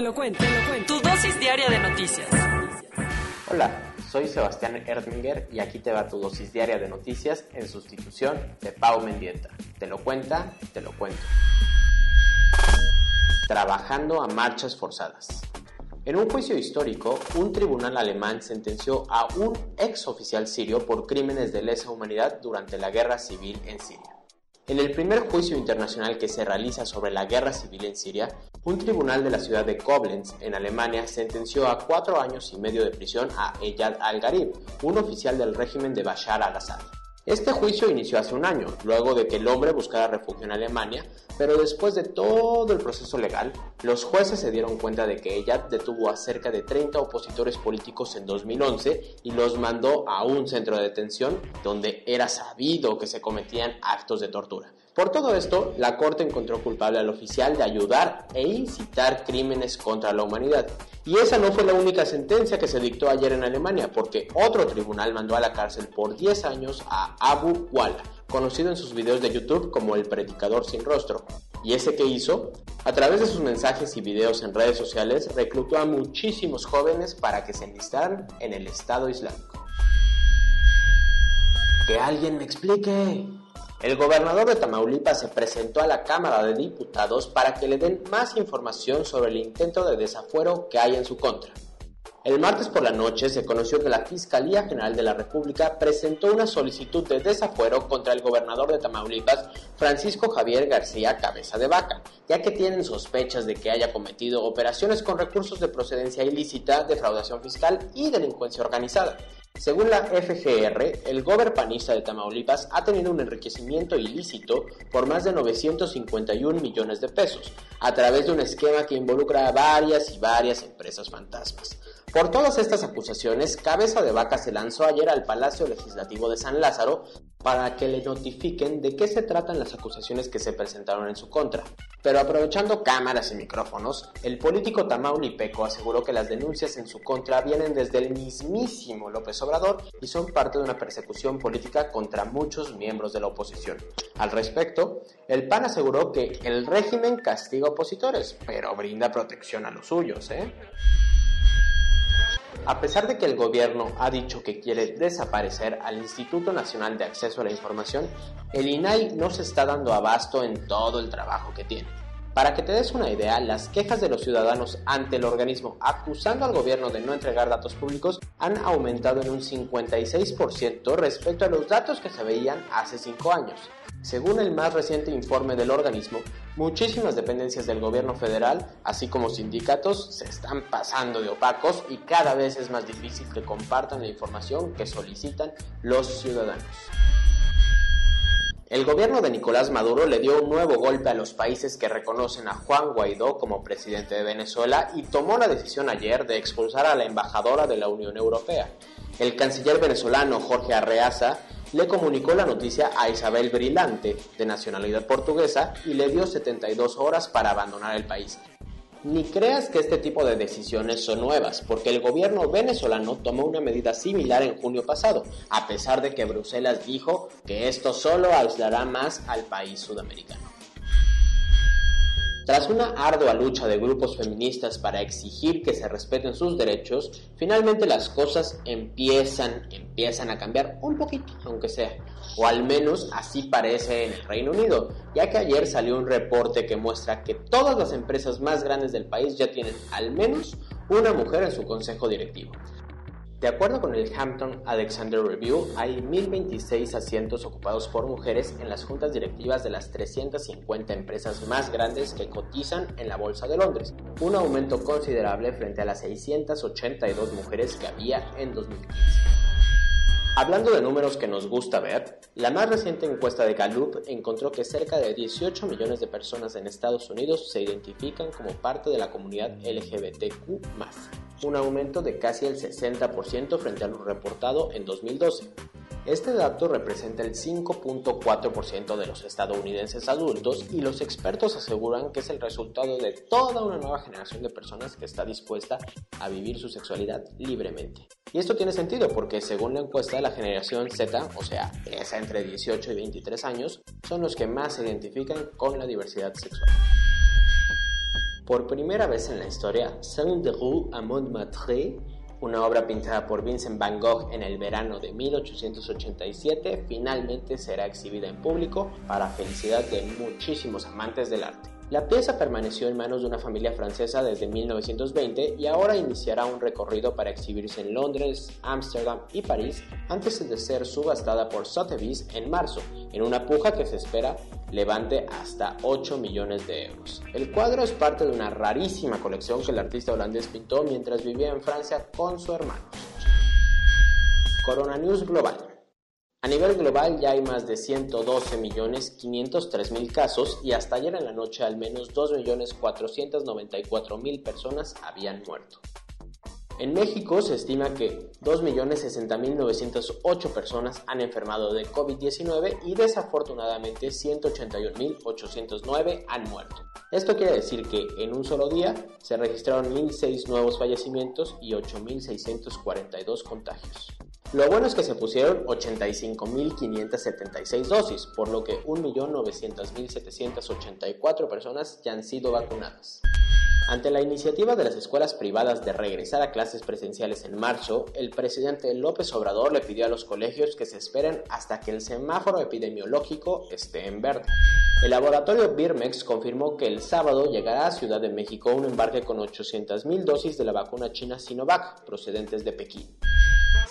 Te lo cuento, te lo cuento. Tu dosis diaria de noticias. Hola, soy Sebastián Erdminger y aquí te va tu dosis diaria de noticias en sustitución de Pau Mendieta. Te lo cuenta, te lo cuento. Trabajando a marchas forzadas. En un juicio histórico, un tribunal alemán sentenció a un ex oficial sirio por crímenes de lesa humanidad durante la guerra civil en Siria. En el primer juicio internacional que se realiza sobre la guerra civil en Siria, un tribunal de la ciudad de Koblenz, en Alemania, sentenció a cuatro años y medio de prisión a Eyad al-Gharib, un oficial del régimen de Bashar al-Assad. Este juicio inició hace un año, luego de que el hombre buscara refugio en Alemania, pero después de todo el proceso legal, los jueces se dieron cuenta de que ella detuvo a cerca de 30 opositores políticos en 2011 y los mandó a un centro de detención donde era sabido que se cometían actos de tortura. Por todo esto, la Corte encontró culpable al oficial de ayudar e incitar crímenes contra la humanidad. Y esa no fue la única sentencia que se dictó ayer en Alemania, porque otro tribunal mandó a la cárcel por 10 años a Abu Wala, conocido en sus videos de YouTube como el predicador sin rostro. ¿Y ese que hizo? A través de sus mensajes y videos en redes sociales, reclutó a muchísimos jóvenes para que se enlistaran en el Estado Islámico. Que alguien me explique. El gobernador de Tamaulipas se presentó a la Cámara de Diputados para que le den más información sobre el intento de desafuero que hay en su contra. El martes por la noche se conoció que la Fiscalía General de la República presentó una solicitud de desafuero contra el gobernador de Tamaulipas, Francisco Javier García Cabeza de Vaca, ya que tienen sospechas de que haya cometido operaciones con recursos de procedencia ilícita, defraudación fiscal y delincuencia organizada. Según la FGR, el gober panista de Tamaulipas ha tenido un enriquecimiento ilícito por más de 951 millones de pesos, a través de un esquema que involucra a varias y varias empresas fantasmas. Por todas estas acusaciones, Cabeza de Vaca se lanzó ayer al Palacio Legislativo de San Lázaro para que le notifiquen de qué se tratan las acusaciones que se presentaron en su contra. Pero aprovechando cámaras y micrófonos, el político tamaulipeco aseguró que las denuncias en su contra vienen desde el mismísimo López Obrador y son parte de una persecución política contra muchos miembros de la oposición. Al respecto, el PAN aseguró que el régimen castiga opositores, pero brinda protección a los suyos, ¿eh? A pesar de que el gobierno ha dicho que quiere desaparecer al Instituto Nacional de Acceso a la Información, el INAI no se está dando abasto en todo el trabajo que tiene. Para que te des una idea, las quejas de los ciudadanos ante el organismo acusando al gobierno de no entregar datos públicos han aumentado en un 56% respecto a los datos que se veían hace 5 años. Según el más reciente informe del organismo, muchísimas dependencias del gobierno federal, así como sindicatos, se están pasando de opacos y cada vez es más difícil que compartan la información que solicitan los ciudadanos. El gobierno de Nicolás Maduro le dio un nuevo golpe a los países que reconocen a Juan Guaidó como presidente de Venezuela y tomó la decisión ayer de expulsar a la embajadora de la Unión Europea. El canciller venezolano Jorge Arreaza le comunicó la noticia a Isabel Brillante, de nacionalidad portuguesa, y le dio 72 horas para abandonar el país. Ni creas que este tipo de decisiones son nuevas, porque el gobierno venezolano tomó una medida similar en junio pasado, a pesar de que Bruselas dijo que esto solo aislará más al país sudamericano. Tras una ardua lucha de grupos feministas para exigir que se respeten sus derechos, finalmente las cosas empiezan, empiezan a cambiar un poquito, aunque sea. O al menos así parece en el Reino Unido, ya que ayer salió un reporte que muestra que todas las empresas más grandes del país ya tienen al menos una mujer en su consejo directivo. De acuerdo con el Hampton Alexander Review, hay 1.026 asientos ocupados por mujeres en las juntas directivas de las 350 empresas más grandes que cotizan en la Bolsa de Londres, un aumento considerable frente a las 682 mujeres que había en 2015. Hablando de números que nos gusta ver, la más reciente encuesta de Gallup encontró que cerca de 18 millones de personas en Estados Unidos se identifican como parte de la comunidad LGBTQ, un aumento de casi el 60% frente a lo reportado en 2012. Este dato representa el 5.4% de los estadounidenses adultos y los expertos aseguran que es el resultado de toda una nueva generación de personas que está dispuesta a vivir su sexualidad libremente. Y esto tiene sentido porque según la encuesta la generación Z, o sea, esa entre 18 y 23 años, son los que más se identifican con la diversidad sexual. Por primera vez en la historia, Saint-Deroux à Montmartre una obra pintada por Vincent Van Gogh en el verano de 1887 finalmente será exhibida en público para felicidad de muchísimos amantes del arte. La pieza permaneció en manos de una familia francesa desde 1920 y ahora iniciará un recorrido para exhibirse en Londres, Ámsterdam y París antes de ser subastada por Sotheby's en marzo, en una puja que se espera levante hasta 8 millones de euros. El cuadro es parte de una rarísima colección que el artista holandés pintó mientras vivía en Francia con su hermano. Corona News Global. A nivel global ya hay más de 112.503.000 casos y hasta ayer en la noche al menos 2.494.000 personas habían muerto. En México se estima que 2.060.908 personas han enfermado de COVID-19 y desafortunadamente 181.809 han muerto. Esto quiere decir que en un solo día se registraron 1.006 nuevos fallecimientos y 8.642 contagios. Lo bueno es que se pusieron 85.576 dosis, por lo que 1.900.784 personas ya han sido vacunadas. Ante la iniciativa de las escuelas privadas de regresar a clases presenciales en marzo, el presidente López Obrador le pidió a los colegios que se esperen hasta que el semáforo epidemiológico esté en verde. El laboratorio Birmex confirmó que el sábado llegará a Ciudad de México un embarque con 800.000 dosis de la vacuna china Sinovac procedentes de Pekín.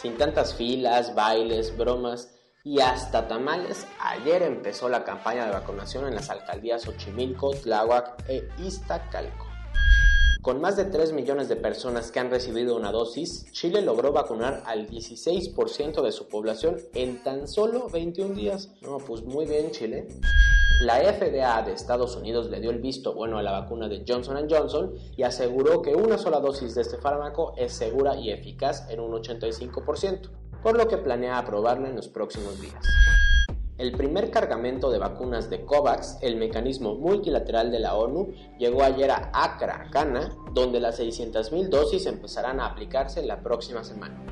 Sin tantas filas, bailes, bromas y hasta tamales, ayer empezó la campaña de vacunación en las alcaldías Xochimilco, Tláhuac e Iztacalco. Con más de 3 millones de personas que han recibido una dosis, Chile logró vacunar al 16% de su población en tan solo 21 días. No, pues muy bien Chile. La FDA de Estados Unidos le dio el visto bueno a la vacuna de Johnson Johnson y aseguró que una sola dosis de este fármaco es segura y eficaz en un 85%, por lo que planea aprobarla en los próximos días. El primer cargamento de vacunas de COVAX, el mecanismo multilateral de la ONU, llegó ayer a Accra, Ghana, donde las 600.000 dosis empezarán a aplicarse la próxima semana.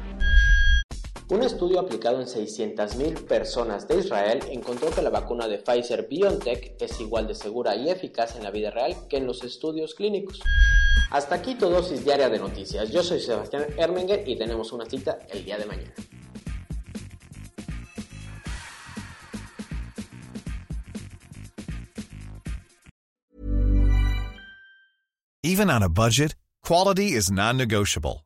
Un estudio aplicado en 600.000 personas de Israel encontró que la vacuna de Pfizer BioNTech es igual de segura y eficaz en la vida real que en los estudios clínicos. Hasta aquí tu dosis diaria de noticias. Yo soy Sebastián Ermenger y tenemos una cita el día de mañana. Even on a budget, quality is non-negotiable.